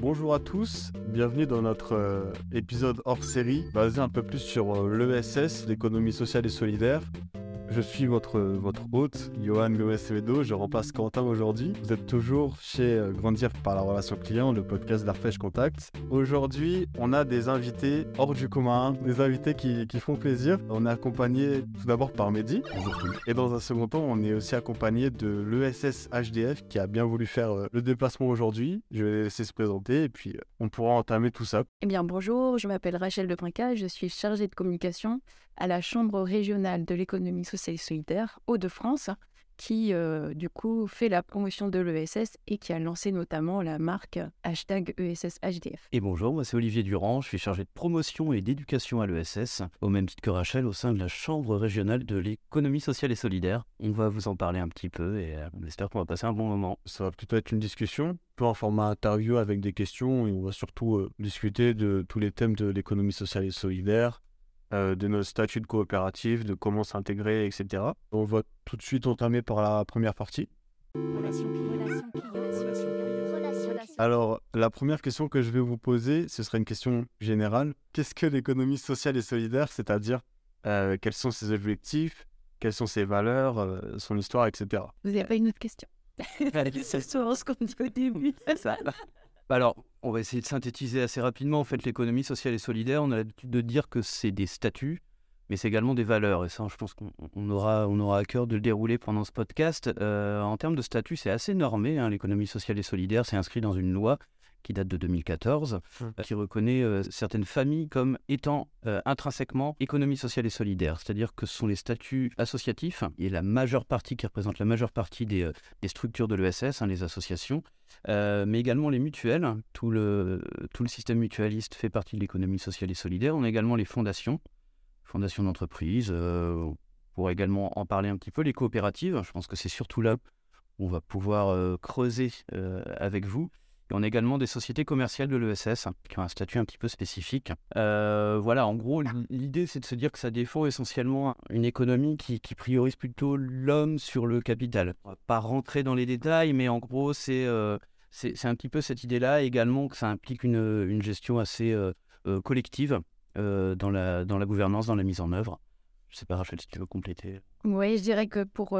Bonjour à tous, bienvenue dans notre euh, épisode hors série basé un peu plus sur euh, l'ESS, l'économie sociale et solidaire, je suis votre, votre hôte, Johan Gomez Sevedo. Je remplace Quentin aujourd'hui. Vous êtes toujours chez euh, Grandir par la relation client, le podcast d'Arfèche Contact. Aujourd'hui, on a des invités hors du commun, des invités qui, qui font plaisir. On est accompagné tout d'abord par Mehdi. Et dans un second temps, on est aussi accompagné de l'ESS HDF qui a bien voulu faire euh, le déplacement aujourd'hui. Je vais les laisser se présenter et puis euh, on pourra entamer tout ça. Eh bien, bonjour, je m'appelle Rachel Debrinca, je suis chargée de communication à la Chambre régionale de l'économie sociale et solidaire Hauts-de-France, qui euh, du coup fait la promotion de l'ESS et qui a lancé notamment la marque hashtag ESSHDF. Et bonjour, moi c'est Olivier Durand, je suis chargé de promotion et d'éducation à l'ESS, au même titre que Rachel au sein de la Chambre régionale de l'économie sociale et solidaire. On va vous en parler un petit peu et euh, on espère qu'on va passer un bon moment. Ça va plutôt être une discussion, peu en format interview avec des questions et on va surtout euh, discuter de tous les thèmes de l'économie sociale et solidaire, euh, de notre statut de coopérative, de comment s'intégrer, etc. On va tout de suite entamer par la première partie. Alors, la première question que je vais vous poser, ce serait une question générale. Qu'est-ce que l'économie sociale et solidaire C'est-à-dire, euh, quels sont ses objectifs, quelles sont ses valeurs, euh, son histoire, etc. Vous n'avez pas une autre question? C'est souvent ce qu'on dit au début. Bah alors, on va essayer de synthétiser assez rapidement. En fait, l'économie sociale et solidaire, on a l'habitude de dire que c'est des statuts, mais c'est également des valeurs. Et ça, je pense qu'on aura, on aura à cœur de le dérouler pendant ce podcast. Euh, en termes de statut, c'est assez normé. Hein, l'économie sociale et solidaire, c'est inscrit dans une loi qui date de 2014, hum. qui reconnaît euh, certaines familles comme étant euh, intrinsèquement économie sociale et solidaire. C'est-à-dire que ce sont les statuts associatifs, et la majeure partie qui représente la majeure partie des, euh, structures de l'ESS, hein, les associations, mais également les mutuelles. Tout le, tout le système mutualiste fait partie de l'économie sociale et solidaire. On a également les fondations, fondations d'entreprise. on pourrait également en parler un petit peu. Les coopératives, je pense que c'est surtout là où on va pouvoir creuser avec vous on a également des sociétés commerciales de l'ESS qui ont un statut un petit peu spécifique. Euh, voilà, en gros, l'idée c'est de se dire que ça défend essentiellement une économie qui, priorise plutôt l'homme sur le capital. On va pas rentrer dans les détails, mais en gros, c'est euh, un petit peu cette idée-là également que ça implique une, gestion assez euh, collective dans, la, dans la gouvernance, dans la mise en œuvre. Je sais pas, Rachel, si tu veux compléter. Oui, je dirais que pour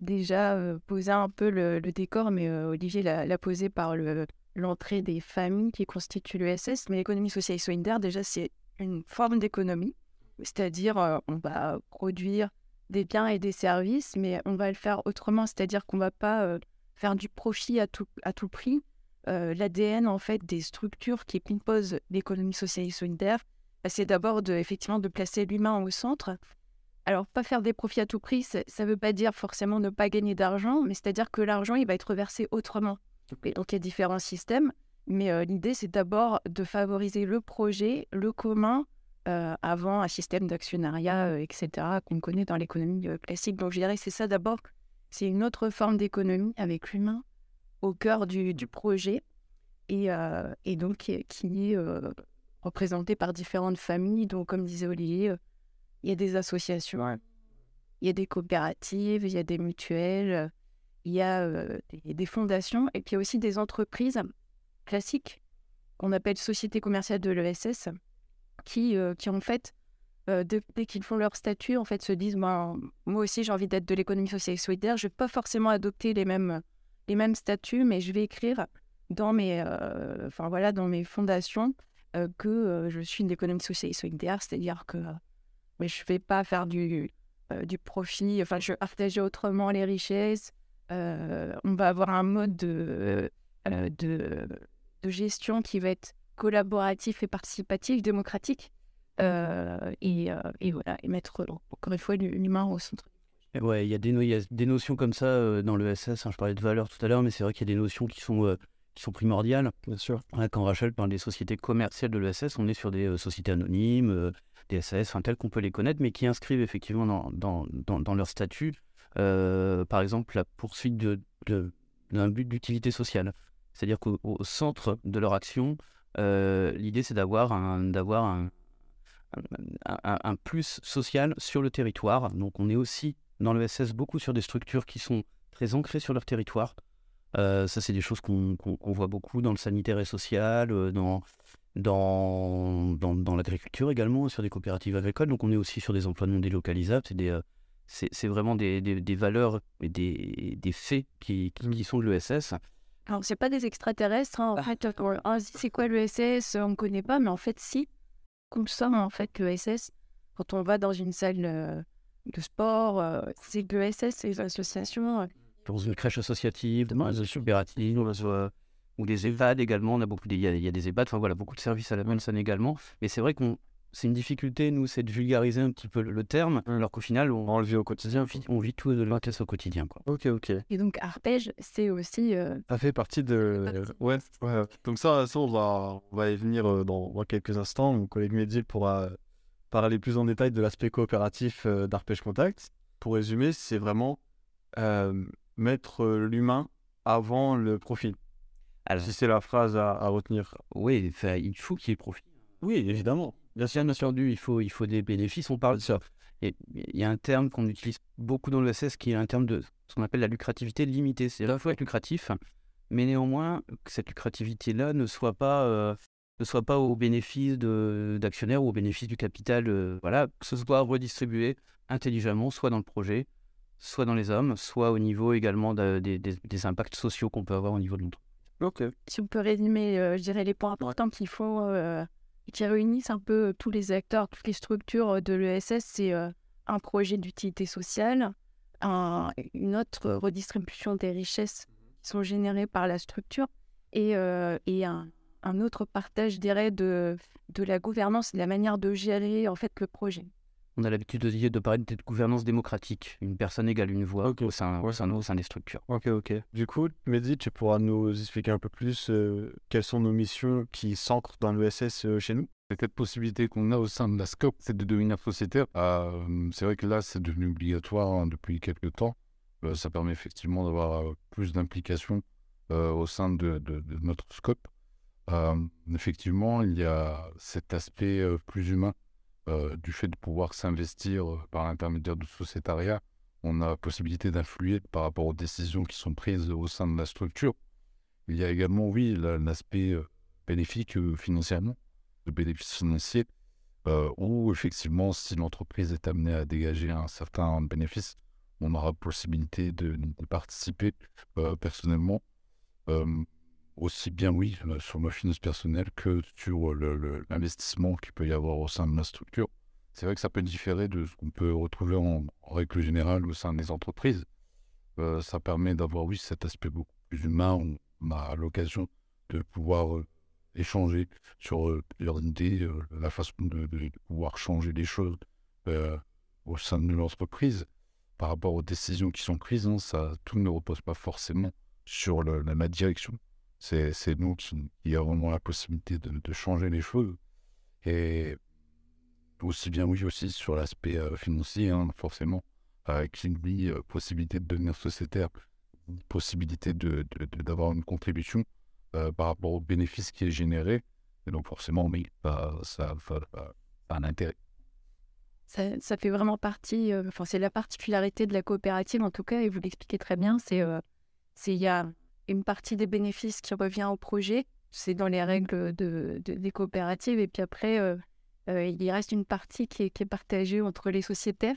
déjà poser un peu le, décor, mais Olivier l'a posé par le, l'entrée des familles qui constituent l'ESS, mais l'économie sociale et solidaire, déjà, c'est une forme d'économie, c'est-à-dire euh, on va produire des biens et des services, mais on va le faire autrement, c'est-à-dire qu'on ne va pas euh, faire du profit à tout, à tout prix. Euh, L'ADN, en fait, des structures qui composent l'économie sociale et solidaire, bah, c'est d'abord de, effectivement de placer l'humain au centre. Alors, pas faire des profits à tout prix, ça ne veut pas dire forcément ne pas gagner d'argent, mais c'est-à-dire que l'argent, il va être versé autrement donc il y a différents systèmes, mais euh, l'idée c'est d'abord de favoriser le projet, le commun, euh, avant un système d'actionnariat, euh, etc., qu'on connaît dans l'économie classique. Donc je dirais que c'est ça d'abord, c'est une autre forme d'économie avec l'humain au cœur du, projet et, et, donc qui, est représenté par différentes familles. Donc comme disait Olivier, il y a des associations, il y a des coopératives, il y a des mutuelles il y a des, fondations et puis il y a aussi des entreprises classiques qu'on appelle sociétés commerciales de l'ESS qui, qui en fait, dès qu'ils font leur statut, en fait, se disent ben, moi aussi j'ai envie d'être de l'économie sociale et solidaire, je ne vais pas forcément adopter les mêmes, les mêmes statuts, mais je vais écrire dans mes, enfin, voilà, dans mes fondations que je suis une économie sociale et solidaire, c'est-à-dire que je ne vais pas faire du, du profit, enfin je vais partager autrement les richesses, on va avoir un mode de, euh, de, de, gestion qui va être collaboratif et participatif, démocratique. Euh, et, et, voilà, et mettre encore une fois l'humain au centre. Ouais, il y, a des, notions comme ça dans le SS. Hein, je parlais de valeurs tout à l'heure, mais c'est vrai qu'il y a des notions qui sont, qui sont primordiales. Bien sûr. quand Rachel parle des sociétés commerciales de l'ESS, on est sur des sociétés anonymes, des SAS, enfin, telles qu'on peut les connaître, mais qui inscrivent effectivement dans, dans, dans, dans leur statut euh, par exemple, la poursuite d'un but d'utilité sociale. C'est-à-dire qu'au centre de leur action, euh, l'idée c'est d'avoir un, plus social sur le territoire. Donc on est aussi dans l'ESS beaucoup sur des structures qui sont très ancrées sur leur territoire. ça, c'est des choses qu'on voit beaucoup dans le sanitaire et social, dans, dans, dans, l'agriculture également, sur des coopératives agricoles. Donc, on est aussi sur des emplois non délocalisables. C'est des, c'est vraiment des, des, valeurs et des, des faits qui, qui, mmh. sont de l'ESS. Alors, c'est pas des extraterrestres. Hein. En ah. fait, on se dit c'est quoi l'ESS On ne connaît pas, mais en fait, si. Comme ça, en fait, l'ESS, quand on va dans une salle euh, de sport, euh, c'est l'ESS, c'est les associations. Euh. Dans une crèche associative, dans une coopérative, ou des EHPAD également. On a beaucoup, il y, a, il y a des EHPAD, enfin voilà, beaucoup de services à la Manson également. Mais c'est vrai qu'on c'est une difficulté, nous, c'est de vulgariser un petit peu le, terme, alors qu'au final, on, on, le vit au quotidien. On vit tout de l'intérêt au quotidien. Quoi. Ok, ok. Et donc, arpège, c'est aussi. Euh, ça fait partie de. Ouais, ouais. Donc, ça, ça on, va, on va y venir euh, dans, quelques instants. Mon collègue Medil pourra parler plus en détail de l'aspect coopératif euh, d'Arpège Contact. Pour résumer, c'est vraiment mettre l'humain avant le profit. Alors, si c'est la phrase à, à retenir. Oui, il faut qu'il y ait profit. Oui, évidemment. Bien sûr, bien sûr, il faut, il faut des bénéfices. On parle de ça. Il y a un terme qu'on utilise beaucoup dans l'ESS qui est un terme de ce qu'on appelle la lucrativité limitée. C'est à la fois être lucratif, mais néanmoins que cette lucrativité-là ne soit pas euh, ne soit pas au bénéfice d'actionnaires ou au bénéfice du capital. Euh, voilà, que ce soit redistribué intelligemment, soit dans le projet, soit dans les hommes, soit au niveau également des, impacts sociaux qu'on peut avoir au niveau de l'entreprise. Si on peut résumer, euh, je dirais les points importants qu'il faut qui réunissent un peu tous les acteurs, toutes les structures de l'ESS. C'est un projet d'utilité sociale, une autre redistribution des richesses qui sont générées par la structure et, et un, un, autre partage, je dirais, de, de la gouvernance, de la manière de gérer en fait le projet on a l'habitude de, de parler de gouvernance démocratique. Une personne égale une voix au, sein, au, sein, des structures. Ok, ok. Du coup, Mehdi, tu pourras nous expliquer un peu plus euh, quelles sont nos missions qui s'ancrent dans l'ESS euh, chez nous? Cette possibilité qu'on a au sein de la SCOP, c'est de devenir sociétaire. Euh, c'est vrai que là, c'est devenu obligatoire hein, depuis quelques temps. ça permet effectivement d'avoir plus d'implication au sein de, de, notre scope. effectivement, il y a cet aspect plus humain euh, du fait de pouvoir s'investir euh, par l'intermédiaire du sociétariat, on a possibilité d'influer par rapport aux décisions qui sont prises au sein de la structure. Il y a également, oui, l'aspect euh, bénéfique financièrement, le bénéfice financier, où effectivement, si l'entreprise est amenée à dégager un certain bénéfice, on aura possibilité de, participer personnellement aussi bien, oui, euh, sur ma finance personnelle que sur l'investissement qu'il peut y avoir au sein de la structure. C'est vrai que ça peut différer de ce qu'on peut retrouver en, règle générale au sein des entreprises. Euh, ça permet d'avoir, oui, cet aspect beaucoup plus humain. On a l'occasion de pouvoir euh, échanger sur idées, la façon de, pouvoir changer les choses au sein de l'entreprise par rapport aux décisions qui sont prises. Hein, ça, tout ne repose pas forcément sur la direction c'est nous qui, avons la possibilité de, changer les choses. Et aussi bien, oui, aussi sur l'aspect euh, financier, hein, forcément, avec une euh, possibilité de devenir sociétaire, possibilité d'avoir de, une contribution euh, par rapport au bénéfice qui est généré. Et donc, forcément, oui, bah, ça, a un intérêt. Ça, ça, fait vraiment partie, enfin, c'est la particularité de la coopérative en tout cas, et vous l'expliquez très bien, c'est il y a une partie des bénéfices qui revient au projet. C'est dans les mmh. règles de, des coopératives. Et puis après, euh, euh, il reste une partie qui est, qui est, partagée entre les sociétaires.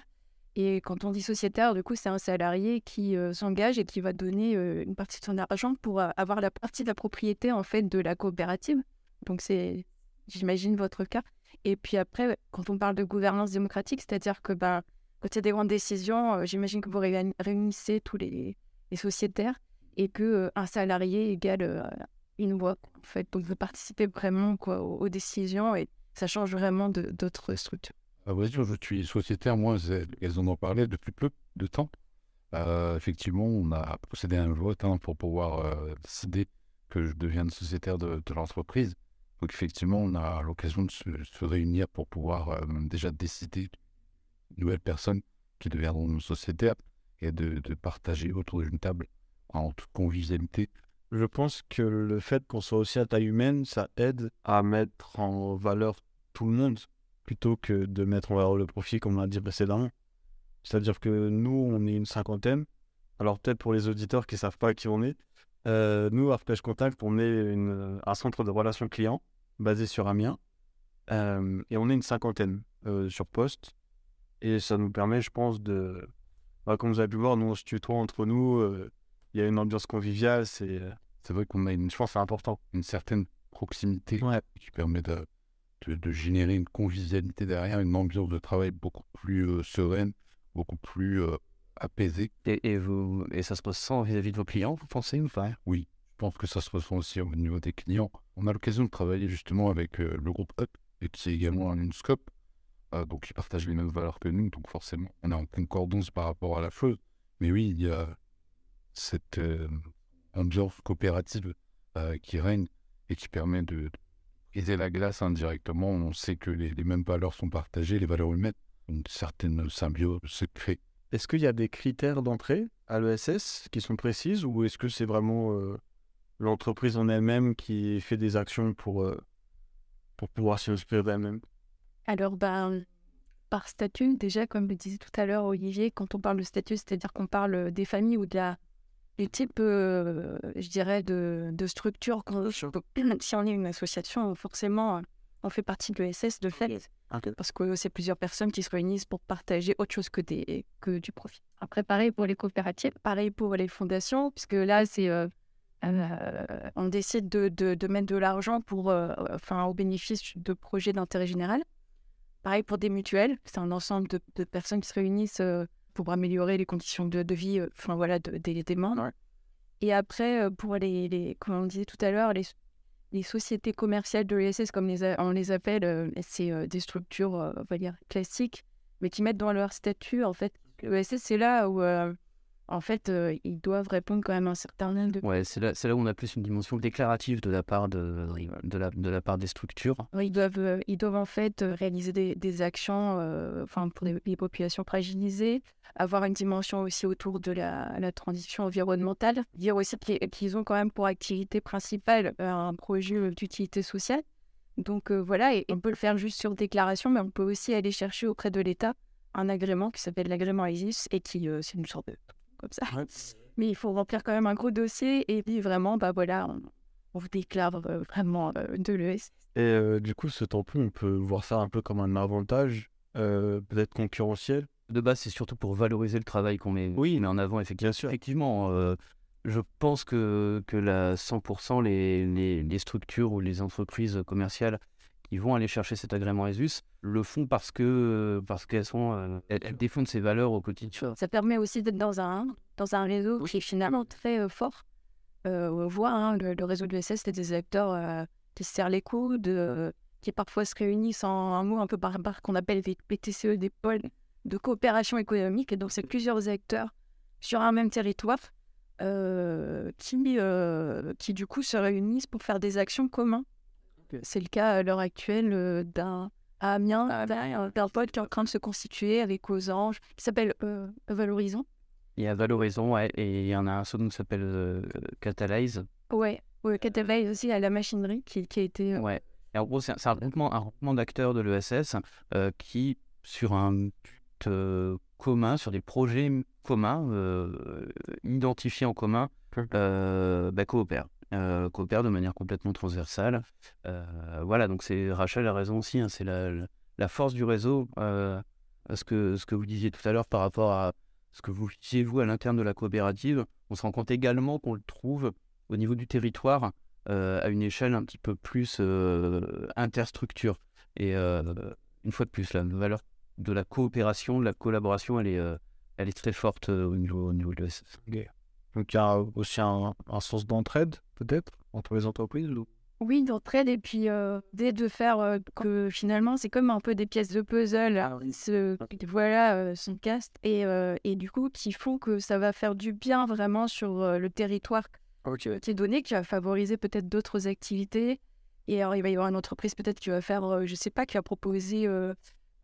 Et quand on dit sociétaire, du coup, c'est un salarié qui euh, s'engage et qui va donner une partie de son argent pour avoir la partie de la propriété en fait de la coopérative. Donc c'est, j'imagine, votre cas. Et puis après, quand on parle de gouvernance démocratique, c'est-à-dire que ben, quand il y a des grandes décisions, j'imagine que vous réunissez tous les, les sociétaires et que un salarié égale une voix en fait. Donc vous participez vraiment quoi, aux, décisions et ça change vraiment d'autres structures. À vrai je suis sociétaire, moi, elles en ont parlé depuis peu de temps. effectivement, on a procédé à un vote hein, pour pouvoir décider que je devienne sociétaire de, l'entreprise. Donc effectivement, on a l'occasion de se, réunir pour pouvoir déjà décider de nouvelles personnes qui deviendront sociétaires et de, de partager autour d'une table en toute convivialité. Je pense que le fait qu'on soit aussi à taille humaine, ça aide à mettre en valeur tout le monde plutôt que de mettre en valeur le profit, comme on l'a dit précédemment. C'est-à-dire que nous, on est une cinquantaine. Alors peut-être pour les auditeurs qui ne savent pas qui on est, euh, nous, Arpège Contact, on est un centre de relations clients basé sur Amiens. Euh, et on est une cinquantaine euh, sur poste. Et ça nous permet, je pense, de... Bah, comme vous avez pu voir, nous, on se tutoie entre nous. Il y a une ambiance conviviale. C'est, euh, C'est vrai qu'on a une, je pense c'est important. une certaine proximité Ouais. qui permet de, de, de générer une convivialité derrière, une ambiance de travail beaucoup plus euh, sereine, beaucoup plus euh, apaisée. Et, et vous, et ça se ressent vis-à-vis de vos clients, vous pensez ou pas? Je pense que ça se ressent aussi au niveau des clients. On a l'occasion de travailler justement avec euh, le groupe Up, et qui est également un Unscope, donc ils partagent les mêmes valeurs que nous, donc forcément on est en concordance par rapport à la chose. Mais oui, il y a cette euh, ambiance coopérative euh, qui règne et qui permet de, de briser la glace indirectement. On sait que les, les mêmes valeurs sont partagées, les valeurs humaines, une certaine symbiose se crée. Est-ce qu'il y a des critères d'entrée à l'ESS qui sont précises ou est-ce que c'est vraiment euh, l'entreprise en elle-même qui fait des actions pour, euh, pour pouvoir s'inspirer d'elle-même? Alors, ben, par statut, déjà, comme le disait tout à l'heure Olivier, quand on parle de statut, c'est-à-dire qu'on parle des familles ou de la, du type, euh, je dirais, de, de structure. qu'on- Si on est une association, forcément, on fait partie de l'ESS de fait, parce que c'est plusieurs personnes qui se réunissent pour partager autre chose que, des, que du profit. Après, pareil pour les coopératives, pareil pour les fondations, puisque là, c'est... euh, euh, on décide de, de- de mettre de l'argent pour, euh, enfin, au bénéfice de projets d'intérêt général. Pareil pour des mutuelles, c'est un ensemble de, de personnes qui se réunissent euh, pour améliorer les conditions de, de vie, euh, enfin voilà, de- des- des membres. Et après, euh, pour les, les, comme on disait tout à l'heure, les, les sociétés commerciales de l'ESS, comme les a- on les appelle, euh, c'est des structures, on va dire, classiques, mais qui mettent dans leur statut, en fait, l'ESS, c'est là où, en fait, euh, ils doivent répondre quand même à un certain nombre de Ouais, c'est là, là où on a plus une dimension déclarative de la part, de, de la, de la part des structures. Oui, Ils doivent, euh, ils doivent en fait euh, réaliser des, des actions euh, pour les, les populations fragilisées, avoir une dimension aussi autour de la, la transition environnementale, dire aussi qu'ils ont quand même pour activité principale un projet d'utilité sociale. Donc voilà, et on peut le faire juste sur déclaration, mais on peut aussi aller chercher auprès de l'État un agrément qui s'appelle l'agrément ISIS et qui, c'est une sorte de comme ça. Mais il faut remplir quand même un gros dossier et puis vraiment, bah voilà, on, on vous déclare euh, vraiment euh, de l'ES. Et euh, du coup, ce tampon, on peut voir ça un peu comme un avantage, euh, peut-être concurrentiel? De base, c'est surtout pour valoriser le travail qu'on met, Oui, met en avant. Effectivement, bien sûr. effectivement euh, je pense que, que la 100% les, les, les structures ou les entreprises commerciales qui vont aller chercher cet agrément ESUS le font parce que parce qu'elles sont euh, elles, elles défendent ces valeurs au quotidien. Ça permet aussi d'être dans un, dans un réseau qui est finalement très euh, fort. Euh, on voit hein, le, le réseau de l'ESS, c'est des acteurs euh, qui se serrent les coudes, euh, qui parfois se réunissent en un mot un peu barbare qu'on appelle des PTCE, des pôles de coopération économique. Et donc, c'est plusieurs acteurs sur un même territoire euh, qui, euh, qui, du coup, se réunissent pour faire des actions communes. C'est le cas à l'heure actuelle euh, d'un à Amiens, d'un d'un pôle qui est en train de se constituer avec aux anges, qui s'appelle euh, Valorisons. Il y a Valorisons ouais, et il y en a un second qui s'appelle euh, Catalyse. Ouais, ouais Catavaille aussi à la machinerie qui, qui a été. euh, Ouais. Et en gros, c'est un, regroupement, un regroupement d'acteurs de l'ESS euh, qui, sur un but euh, commun, sur des projets communs, euh, identifiés en commun, euh, bah, coopèrent. Euh, coopèrent de manière complètement transversale. Euh, voilà, donc c'est Rachel a raison aussi, hein, c'est la, force du réseau. euh, ce, que, ce que vous disiez tout à l'heure par rapport à ce que vous visiez vous à l'interne de la coopérative, on se rend compte également qu'on le trouve au niveau du territoire euh, à une échelle un petit peu plus interstructure. Et une fois de plus, la valeur de la coopération, de la collaboration, elle est, très forte au niveau, au de l'ESS. Donc il y a aussi un, un sens d'entraide, peut-être, entre les entreprises ou... Oui, d'entraide et puis euh, dès de faire euh, que finalement c'est comme un peu des pièces de puzzle, hein, ce, voilà, euh, son cast et, euh, et du coup qui font que ça va faire du bien vraiment sur euh, le territoire qui est donné, qui va favoriser peut-être d'autres activités. Et alors il va y avoir une entreprise peut-être qui va faire, euh, je sais pas, qui va proposer euh,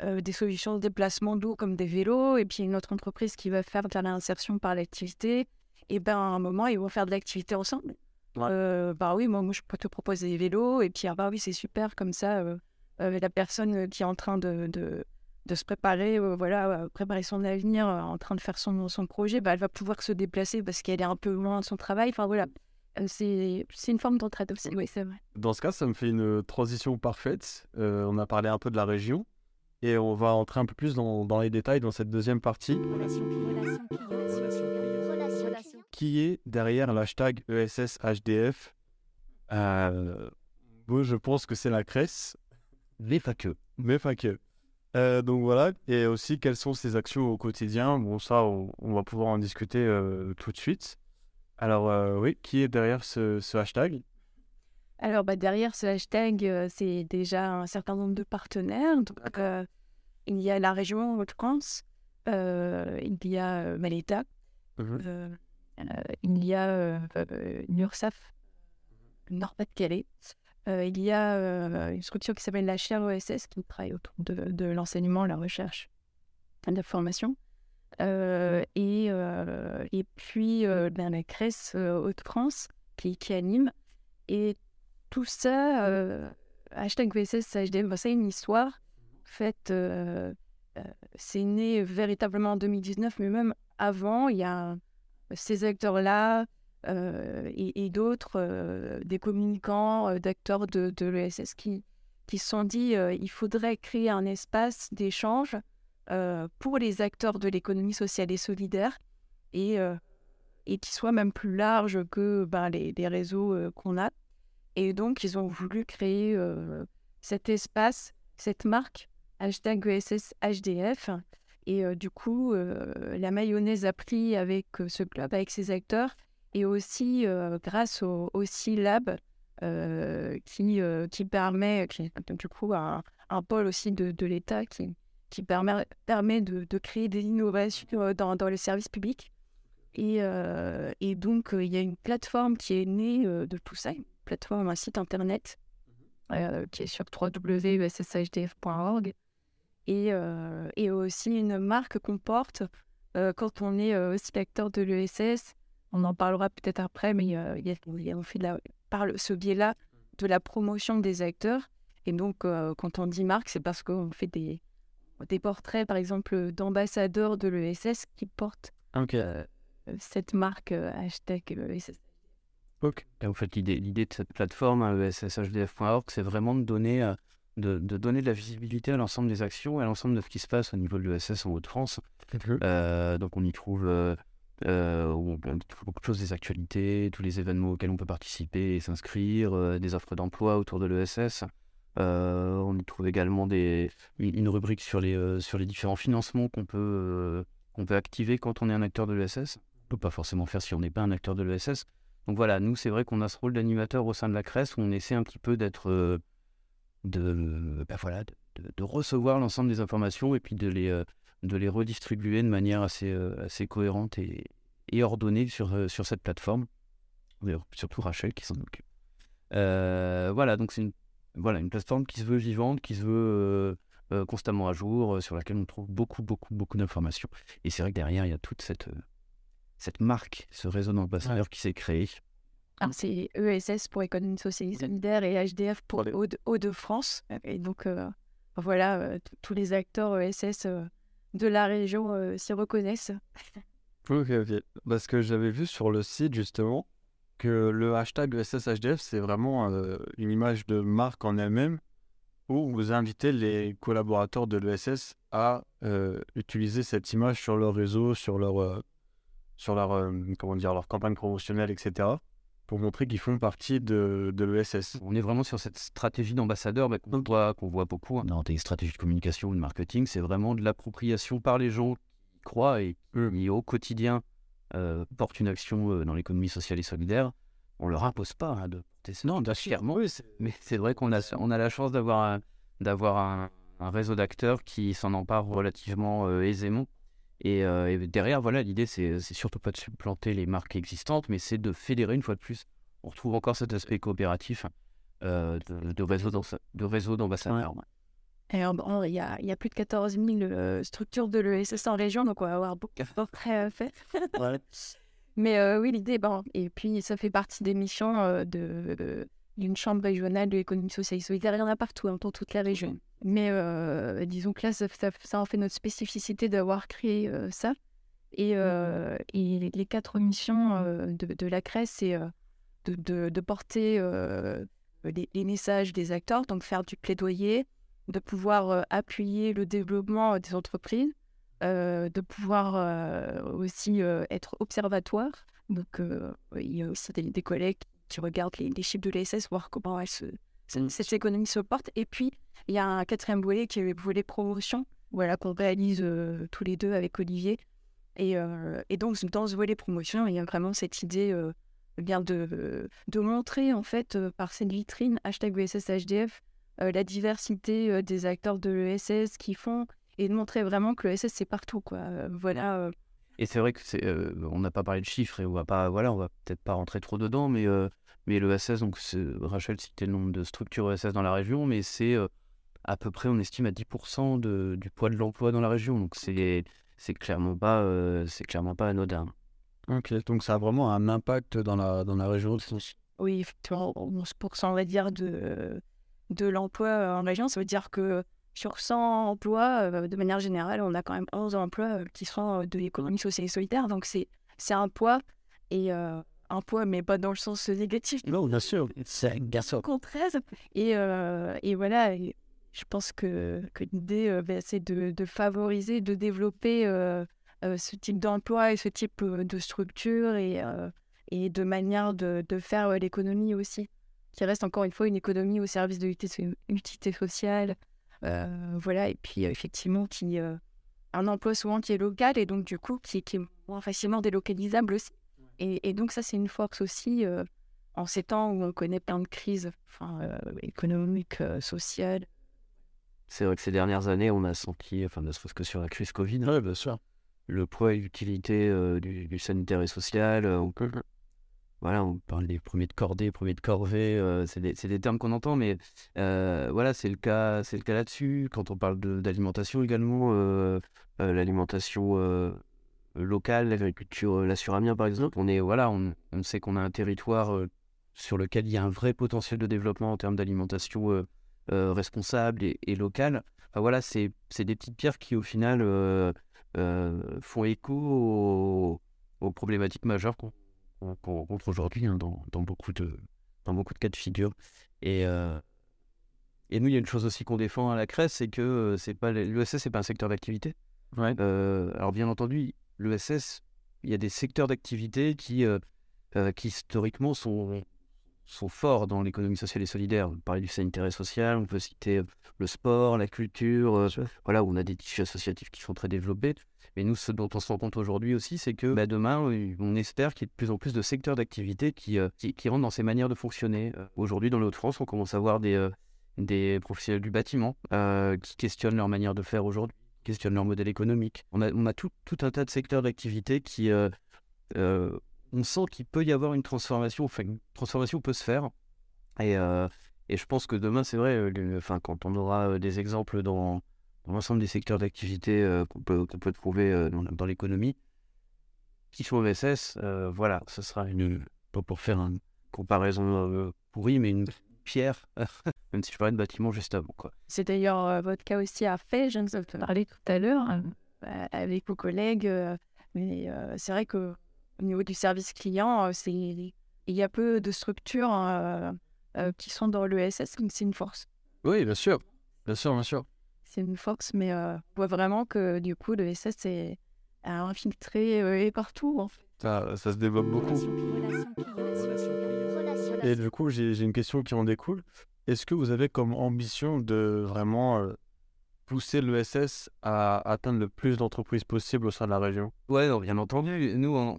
euh, des solutions de déplacement d'eau comme des vélos, et puis une autre entreprise qui va faire de l'insertion par l'activité. Et ben à un moment ils vont faire de l'activité ensemble. Ouais. Euh, bah oui, moi, moi, je peux te proposer des vélos. Et puis, ah bah oui, c'est super, comme ça, euh, euh, la personne qui est en train de, de, de se préparer, voilà, préparer son avenir en train de faire son, son projet, bah, elle va pouvoir se déplacer parce qu'elle est un peu loin de son travail. Enfin voilà, c'est une forme d'entraide aussi, oui, c'est vrai. Dans ce cas, ça me fait une transition parfaite. on a parlé un peu de la région et on va entrer un peu plus dans, dans les détails dans cette deuxième partie. Qui est derrière l'hashtag ESSHDF euh, Moi, je pense que c'est la Cresse. Mais pas que. Mais pas que. Euh, donc voilà, et aussi quelles sont ses actions au quotidien? Bon, ça, on, va pouvoir en discuter euh, tout de suite. Alors, euh, oui, qui est derrière ce, ce hashtag? Alors, bah, derrière ce hashtag, c'est déjà un certain nombre de partenaires. Donc, il y a la région Haute-France, il y a Maleta, mmh il y a NURSAF, Nord-Pas-de-Calais. Euh, il y a euh, une structure qui s'appelle la chaire OSS qui travaille autour de, de l'enseignement, la recherche, la formation. Euh, et, et puis ben, la CRES Haute-France qui, qui, anime. Et tout ça, hashtag VSS, HDM, ben, c'est une histoire. En fait, c'est né véritablement en 2019, mais même avant, il y a ces acteurs-là, euh, et, d'autres, euh, des communicants, euh, d'acteurs de, l'ESS qui, qui se sont dit il faudrait créer un espace d'échange pour les acteurs de l'économie sociale et solidaire et, et qui soit même plus large que ben, les, les, réseaux qu'on a. Et donc, ils ont voulu créer cet espace, cette marque, hashtag ESS HDF. Et du coup, la mayonnaise a pris avec ce club, avec ses acteurs. Et aussi grâce au, au C-Lab qui, qui permet, qui, du coup, un, un pôle aussi de, de l'État qui, qui permet, permet de, de, créer des innovations dans, dans le service public. Et, et donc, il y a une plateforme qui est née de tout ça, une plateforme, un site internet mmh qui est sur www.sshdf.org et, et aussi une marque qu'on porte quand on est aussi l'acteur de l'ESS on en parlera peut-être après, mais euh, il y a, on fait de la, par ce biais-là de la promotion des acteurs. Et donc, euh, quand on dit marque, c'est parce qu'on fait des, des portraits, par exemple, d'ambassadeurs de l'ESS qui portent euh, cette marque hashtag ESS. Et en fait, l'idée, l'idée de cette plateforme, hein, ESSHDF.org, c'est vraiment de donner, de, de, donner de la visibilité à l'ensemble des actions et à l'ensemble de ce qui se passe au niveau de l'ESS en Haute-France. donc, on y trouve euh, trouve beaucoup de choses, des actualités, tous les événements auxquels on peut participer et s'inscrire, euh, des offres d'emploi autour de l'ESS. Euh, on y trouve également des, une, rubrique sur les, sur les différents financements qu'on peut, qu'on peut activer quand on est un acteur de l'ESS. On peut pas forcément faire si on n'est pas un acteur de l'ESS. Donc voilà, nous, c'est vrai qu'on a ce rôle d'animateur au sein de la CRES où on essaie un petit peu d'être. De, ben voilà, de, de, recevoir l'ensemble des informations et puis de les, de les redistribuer de manière assez, euh, assez cohérente et, et ordonnée sur, euh, sur cette plateforme. surtout Rachel qui s'en occupe. Euh, voilà, donc c'est une, voilà, une plateforme qui se veut vivante, qui se veut constamment à jour, sur laquelle on trouve beaucoup, beaucoup, beaucoup d'informations. Et c'est vrai que derrière, il y a toute cette, cette marque, ce réseau d'ambassadeurs qui s'est créé. C'est ESS pour Économie Sociale Solidaire et HDF pour Hauts-de-France. Et donc, voilà, tous les acteurs ESS de la région euh, s'y reconnaissent. Ok, ok. Parce que j'avais vu sur le site justement que le hashtag SSHDF, c'est vraiment euh, une image de marque en elle-même où vous invitez les collaborateurs de l'ESS à euh, utiliser cette image sur leur réseau, sur leur, sur leur, comment dire, leur campagne promotionnelle, etc pour montrer qu'ils font partie de, de l'ESS. On est vraiment sur cette stratégie d'ambassadeur bah, qu'on voit, beaucoup hein. dans des stratégies de communication ou de marketing. C'est vraiment de l'appropriation par les gens qui croient et qui, au quotidien, euh, portent une action euh, dans l'économie sociale et solidaire. On leur impose pas hein, de porter ça. Non, clairement. mais c'est vrai qu'on a, on a la chance d'avoir un, d'avoir un, réseau d'acteurs qui s'en emparent relativement euh, aisément euh, et, derrière, voilà, l'idée, c'est surtout pas de supplanter les marques existantes, mais c'est de fédérer une fois de plus. On retrouve encore cet aspect coopératif euh, de, réseau d'ambassadeurs. Et il y a, y a, plus de 14 000 euh, structures de l'ESS en région, donc on va avoir beaucoup de à faire. Mais oui, l'idée, bon, et puis ça fait partie des missions de d'une chambre régionale de l'économie sociale et solidaire. Il y en a partout, hein, dans toute la région. Mais euh, disons que là, ça, ça- ça en fait notre spécificité d'avoir créé euh, ça. Et, euh, et les- les quatre missions euh, de, de la CRES, c'est euh, de, de- de porter euh, les, les messages des acteurs, donc faire du plaidoyer, de pouvoir euh, appuyer le développement des entreprises, euh, de pouvoir euh, aussi euh, être observatoire. Donc, euh, il y a aussi des, des collègues qui regardent les, les chiffres de l'ESS, voir comment elle se, cette, cette économie se porte. Et puis, il y a un quatrième volet qui est le volet promotion, voilà, qu'on réalise euh, tous les deux avec Olivier. Et, euh, et donc, dans ce volet promotion, il y a vraiment cette idée euh, bien de, de montrer, en fait, par cette vitrine, hashtag ESSHDF, la diversité des acteurs de l'ESS qui font, et de montrer vraiment que l'ESS, c'est partout, quoi. Voilà. Et c'est vrai que c'est, euh, on n'a pas parlé de chiffres et on va pas, voilà, on va peut-être pas rentrer trop dedans, mais euh, mais le SS, donc c'est- Rachel citait le nombre de structures ESS dans la région, mais c'est euh, à peu près, on estime à 10% de, du poids de l'emploi dans la région, donc c'est c'est clairement pas euh, c'est clairement pas anodin. Ok, donc ça a vraiment un impact dans la, dans la région. Oui, effectivement, 11% on va dire de, de l'emploi en région. Ça veut dire que sur 100 emplois, euh, de manière générale, on a quand même 11 emplois euh, qui sont de l'économie sociale et solidaire. Donc c'est c'est un poids, et euh, un poids, mais pas dans le sens négatif, Non, bien sûr, c'est un garçon. au contraire. Et, et voilà, et je pense que, que l'idée, ben, c'est de, de favoriser, de développer ce type d'emploi et ce type de structure et, et de manière de, de faire l'économie aussi, qui reste encore une fois une économie au service de l'utilité utilité sociale. Euh, voilà, et puis euh, effectivement, qui, euh, un emploi souvent qui est local et donc du coup qui, qui est moins facilement délocalisable aussi. Et, et donc ça, c'est une force aussi euh, en ces temps où on connaît plein de crises enfin, euh, économiques, euh, sociales. C'est vrai que ces dernières années, on a senti, enfin ne serait-ce que sur la crise Covid, Oui, bien sûr. le poids et l'utilité euh, du, du sanitaire et social. euh, on, voilà, on parle des premiers de cordée, premiers de corvée, euh, c'est des, termes qu'on entend, mais euh, voilà, c'est le cas, cas là-dessus. Quand on parle d'alimentation également, euh, l'alimentation locale, l'agriculture, euh, là sur Amiens par exemple, on est voilà, on, sait qu'on a un territoire sur lequel il y a un vrai potentiel de développement en termes d'alimentation responsable et, locale. Enfin, voilà, c'est des petites pierres qui au final font écho aux, aux problématiques majeures qu'on qu'on- rencontre aujourd'hui hein, dans, dans beaucoup de, dans beaucoup de cas de figure. Et, euh, et nous, il y a une chose aussi qu'on défend à la CRES, c'est que euh, c'est pas l'ESS, c'est pas un secteur d'activité. Ouais. Euh, alors bien entendu, l'ESS, il y a des secteurs d'activité qui, euh, qui historiquement sont, sont forts dans l'économie sociale et solidaire. On parlait du sanitaire et social, on peut citer euh, le sport, la culture, euh, voilà, où on a des tissus associatifs qui sont très développés. Mais nous, ce dont on se rend compte aujourd'hui aussi, c'est que bah, demain, on espère qu'il y ait de plus en plus de secteurs d'activité qui, euh, qui, qui rentrent dans ces manières de fonctionner. Aujourd'hui, dans l'autre France, on commence à voir des, des professionnels du bâtiment euh, qui questionnent leur manière de faire aujourd'hui, questionnent leur modèle économique. On a, on a tout, tout un tas de secteurs d'activité qui, euh, euh, on sent qu'il peut y avoir une transformation, enfin, une transformation peut se faire. Et, euh, je pense que demain, c'est vrai, euh, quand on aura euh, des exemples dans, l'ensemble des secteurs d'activité qu'on peut, trouver dans, l'économie, qui sont OSS, voilà, ce sera une, pas pour faire une comparaison pourrie, mais une pierre, même si je parlais de bâtiment juste avant. C'est d'ailleurs votre cas aussi à fait, je nous en parlais tout à l'heure euh, avec vos collègues. mais c'est vrai que au niveau du service client, c'est il y a peu de structures euh, euh, qui sont dans l'ESS, donc c'est une force. Oui, bien sûr. Bien sûr, bien sûr. C'est une force, mais euh, on voit vraiment que du coup, l'ESS est infiltré euh, et partout. En fait. Ça, ça se développe beaucoup. Et du coup, j'ai j'ai une question qui en découle. Est-ce que vous avez comme ambition de vraiment pousser l'ESS à atteindre le plus d'entreprises possible au sein de la région? Ouais, non, bien entendu. Nous, on,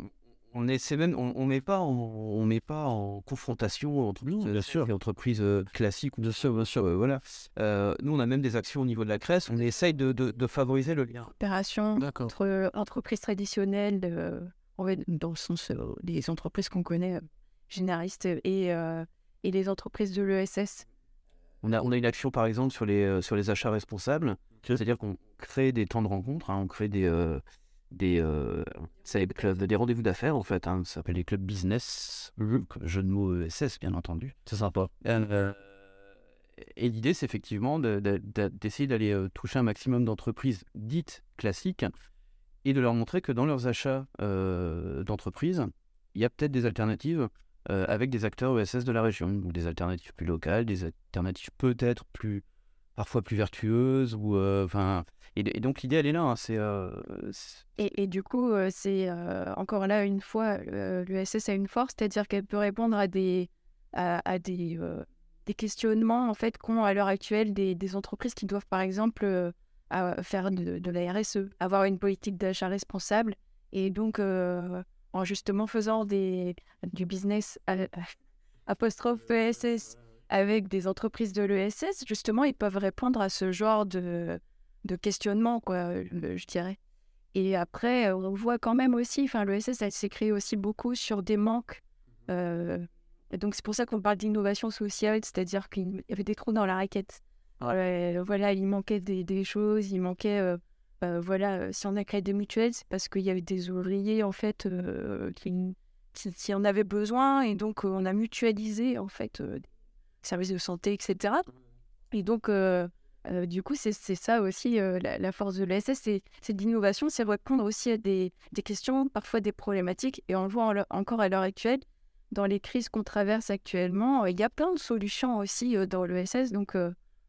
on essaie même, on, on met pas, en, on met pas en confrontation entre Non, bien sûr. les entreprises euh, classiques ou bien sûr, bien sûr, voilà. Euh, nous, on a même des actions au niveau de la CRES. On essaye de, de, de favoriser le lien. Opération D'accord. entre entreprises traditionnelles, euh, dans le sens euh, des entreprises qu'on connaît, euh, généralistes, et, euh, et les entreprises de l'ESS. On a, on a une action, par exemple, sur les, euh, sur les achats responsables. C'est-à-dire qu'on crée des temps de rencontre, hein, on crée des, euh, des, euh, des clubs- des rendez-vous d'affaires, en fait. hein, ça s'appelle les clubs business, comme jeu de mots ESS, bien entendu. C'est sympa. Euh, et l'idée, c'est effectivement d'essayer d'aller toucher un maximum d'entreprises dites classiques et de leur montrer que dans leurs achats d'entreprises, il y a peut-être des alternatives avec des acteurs ESS de la région, ou des alternatives plus locales, des alternatives peut-être plus parfois plus vertueuses ou enfin et, donc l'idée elle est là hein, c'est et, du coup c'est encore là une fois l'ESS a une force c'est-à-dire qu'elle peut répondre à des à, des des questionnements en fait qu'ont à l'heure actuelle des, des, entreprises qui doivent par exemple faire de, de, la RSE avoir une politique d'achat responsable et donc en justement faisant des, du business apostrophe ESS avec des entreprises de l'ESS, justement, ils peuvent répondre à ce genre de, de questionnement, quoi, je dirais. Et après, on voit quand même aussi, enfin, l'ESS, elle s'est créée aussi beaucoup sur des manques. Mmh euh, donc, c'est pour ça qu'on parle d'innovation sociale, c'est-à-dire qu'il y avait des trous dans la raquette. voilà, il manquait des, des, choses, il manquait. Euh, bah, voilà, si on a créé des mutuelles, c'est parce qu'il y avait des ouvriers, en fait, euh, qui, qui, en avaient besoin. Et donc, on a mutualisé, en fait, services de santé, etc. Et donc, euh, euh, du coup, c'est ça aussi euh, la, force de l'ESS, c'est l'innovation, c'est répondre aussi à des, des, questions, parfois des problématiques. Et on le voit encore à l'heure actuelle, dans les crises qu'on traverse actuellement, il y a plein de solutions aussi dans l'ESS. Donc,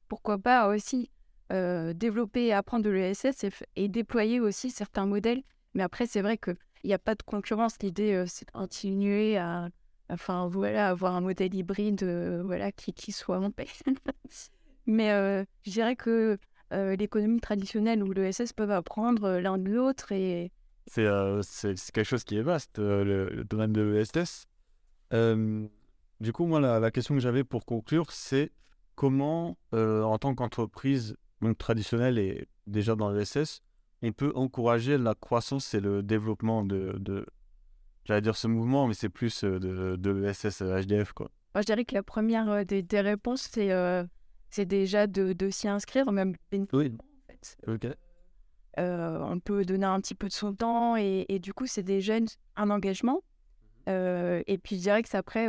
pourquoi pas aussi développer et apprendre de l'ESS et, et, déployer aussi certains modèles. Mais après, c'est vrai qu'il n'y a pas de concurrence. L'idée, c'est de continuer à Enfin, voilà, avoir un modèle hybride euh, voilà, qui, qui soit en paix. Mais euh, je dirais que euh, l'économie traditionnelle ou l'ESS peuvent apprendre l'un de l'autre. Et... C'est quelque chose qui est vaste, le, domaine de l'ESS. du coup, moi, la, question que j'avais pour conclure, c'est comment, en tant qu'entreprise traditionnelle et déjà dans l'ESS, on peut encourager la croissance et le développement de, de, j'allais dire ce mouvement, mais c'est plus euh, de, de l'ESS HDF. Quoi. Moi, je dirais que la première euh, des, des, réponses, c'est, euh, c'est déjà de, de s'y inscrire, même oui. en fait. on peut donner un petit peu de son temps et, et du coup, c'est déjà un engagement. Et puis, je dirais que c'est après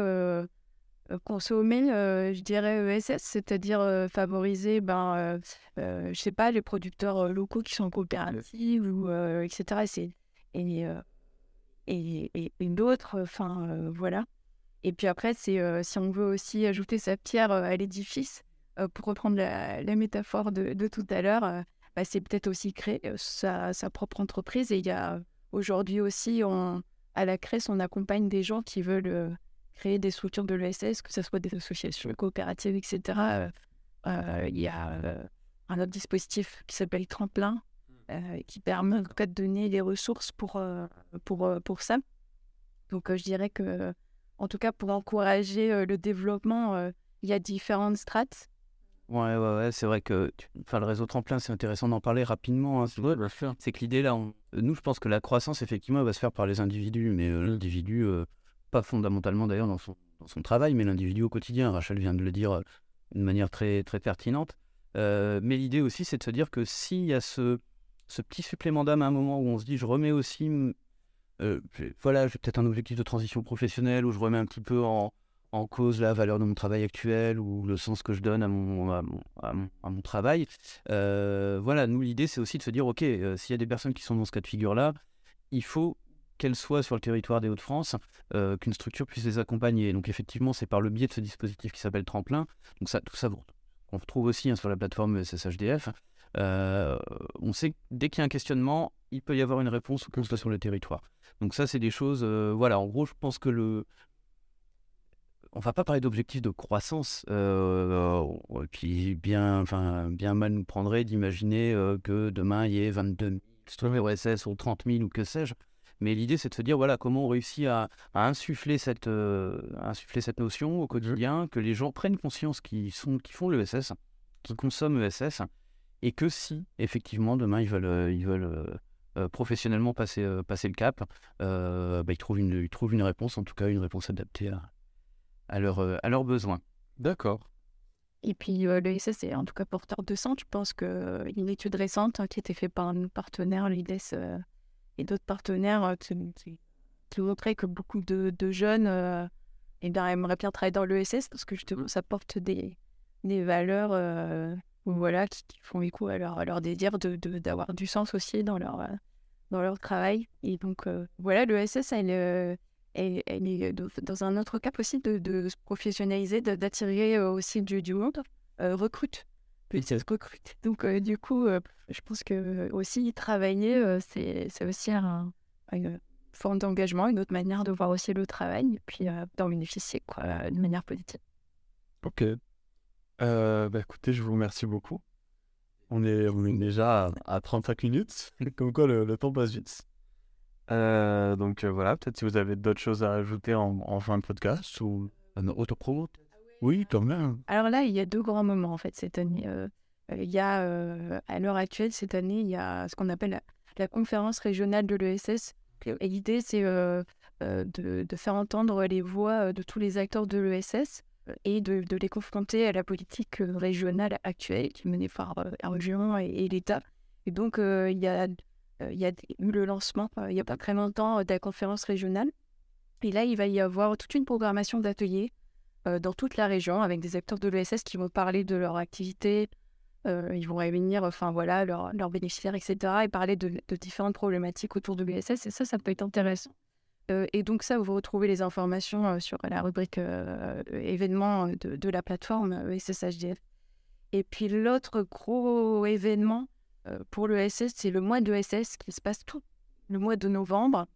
consommer, je dirais ESS, c'est-à-dire favoriser, ben, je sais pas, les producteurs locaux qui sont coopératifs, ou, etc. Et, c'est, et et, et, d'autres. Enfin, euh, voilà. Et puis après, c'est euh, si on veut aussi ajouter sa pierre euh, à l'édifice, pour reprendre la, métaphore de, tout à l'heure, bah, c'est peut-être aussi créer sa, propre entreprise. Et il y a aujourd'hui aussi, à la CRES, on accompagne des gens qui veulent créer des structures de l'ESS, que ce soit des associations coopératives, etc. il y a un autre dispositif qui s'appelle Tremplin, qui permet de donner les ressources pour, euh, pour, euh, pour ça. Donc je dirais que, en tout cas, pour encourager le développement, il y a différentes strates. Ouais, ouais, ouais c'est vrai que enfin, le réseau tremplin, c'est intéressant d'en parler rapidement. Hein, c'est que l'idée, là, nous, je pense que la croissance, effectivement, elle va se faire par les individus, mais l'individu, pas fondamentalement d'ailleurs dans son, dans son travail, mais l'individu au quotidien. Rachel vient de le dire d'une manière très, très pertinente. mais l'idée aussi, c'est de se dire que s'il y a ce, ce petit supplément d'âme à un moment où on se dit je remets aussi euh, voilà j'ai peut-être un objectif de transition professionnelle où je remets un petit peu en, cause la valeur de mon travail actuel ou le sens que je donne à mon, travail euh, voilà nous l'idée c'est aussi de se dire ok euh, s'il y a des personnes qui sont dans ce cas de figure là il faut qu'elles soient sur le territoire des Hauts-de-France, qu'une structure puisse les accompagner. Donc effectivement, c'est par le biais de ce dispositif qui s'appelle Tremplin. Donc ça, tout ça, on retrouve aussi hein, sur la plateforme SSHDF. Euh, on sait que dès qu'il y a un questionnement, il peut y avoir une réponse que ce soit sur le territoire. Donc ça, c'est des choses... Euh, voilà, en gros, je pense que le... On va pas parler d'objectifs de croissance, euh, puis bien, enfin, bien mal nous prendrait d'imaginer que demain il y ait 22 000 OSS ou 30 000 ou que sais-je. Mais l'idée, c'est de se dire, voilà, comment on réussit à, insuffler, cette, insuffler cette notion au quotidien, que les gens prennent conscience qu'ils font l'ESS, qu'ils consomment l'ESS, et que si effectivement demain ils veulent, euh, ils veulent euh, euh, professionnellement passer, passer le cap, bah, ils, trouvent une, ils trouvent une réponse, en tout cas une réponse adaptée à, à, leur, à leurs besoins. D'accord. Et puis le l'ESS est en tout cas porteur de sang. Je pense qu'une étude récente hein, qui a été faite par nos partenaires, l'IDES et d'autres partenaires, qui, qui montrait que beaucoup de, de jeunes eh bien, aimeraient bien travailler dans l'ESS parce que justement ça porte des, des valeurs voilà, qui, qui font écho à leur, à leur désir de, de- d'avoir du sens aussi dans leur, euh, dans leur travail. Et donc, euh, voilà, l'ESS, elle, euh, elle, elle est dans- un autre cap aussi de, de se professionnaliser, de- d'attirer aussi du, du monde, euh, recrute. Recrute. Donc, euh, du coup, je pense que aussi travailler, c'est, c'est aussi un- une forme d'engagement, une autre manière de voir aussi le travail, et puis d'en bénéficier quoi, de manière positive. Ok. Euh, bah écoutez, je vous remercie beaucoup. On est, on est déjà à, à 35 minutes, comme quoi le, le temps passe vite. Euh, donc euh, voilà, peut-être si vous avez d'autres choses à ajouter en, en fin de podcast ou Un autopromo oui, quand même. Alors là, il y a deux grands moments en fait cette année. Euh, il y a, euh, à l'heure actuelle, cette année, il y a ce qu'on appelle la, la conférence régionale de l'ESS. Et l'idée, c'est de, de faire entendre les voix de tous les acteurs de l'ESS euh, et de, les confronter à la politique euh, régionale actuelle qui est menée par euh, la région et, l'État. Et donc, euh, il y a, euh, eu le lancement, euh, il n'y a pas très longtemps, euh, de la conférence régionale. Et là, il va y avoir toute une programmation d'ateliers euh, dans toute la région avec des acteurs de l'ESS qui vont parler de leur activité. euh, ils vont réunir enfin voilà, leurs bénéficiaires, etc. et parler de différentes problématiques autour de l'ESS. Et ça, ça peut être intéressant. Euh, et donc ça, vous retrouvez les informations euh, sur la rubrique euh, événements de, de la plateforme ESSHDF. Et puis l'autre gros événement pour l'ESS, c'est le mois de l'ESS qui se passe tout le mois de novembre.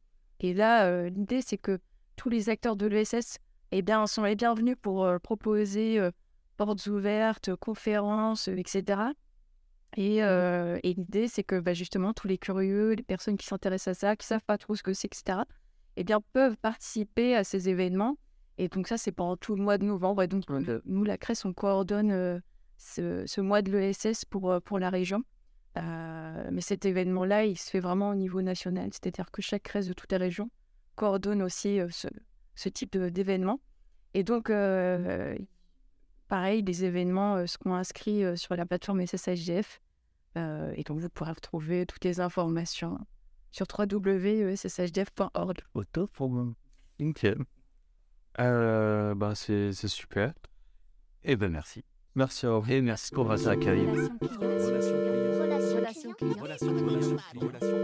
Et là, l'idée, c'est que tous les acteurs de l'ESS eh bien, sont les bienvenus pour proposer portes ouvertes, conférences, etc. Et, euh, et l'idée, c'est que bah, justement, tous les curieux, les personnes qui s'intéressent à ça, qui savent pas trop ce que c'est, etc., eh bien, peuvent participer à ces événements. Et donc ça, c'est pendant tout le mois de novembre. Et donc, nous, la CRES, on coordonne euh, ce, ce mois de l'ESS pour, euh, pour la région. Euh, mais cet événement-là, il se fait vraiment au niveau national. C'est-à-dire que chaque CRES de toute la région coordonne aussi euh, ce, ce type d'événement. Et donc, pareil, les événements seront inscrits sur la plateforme SSHDF. Euh, et donc, vous pourrez retrouver toutes les informations sur www.sshdf.org. Autopromo. Nickel. Euh, bah c'est c'est super. Eh ben merci. Merci à vous. Et merci pour votre accueil. Relation client. Relation client. Relation client. Relation client. Relation client.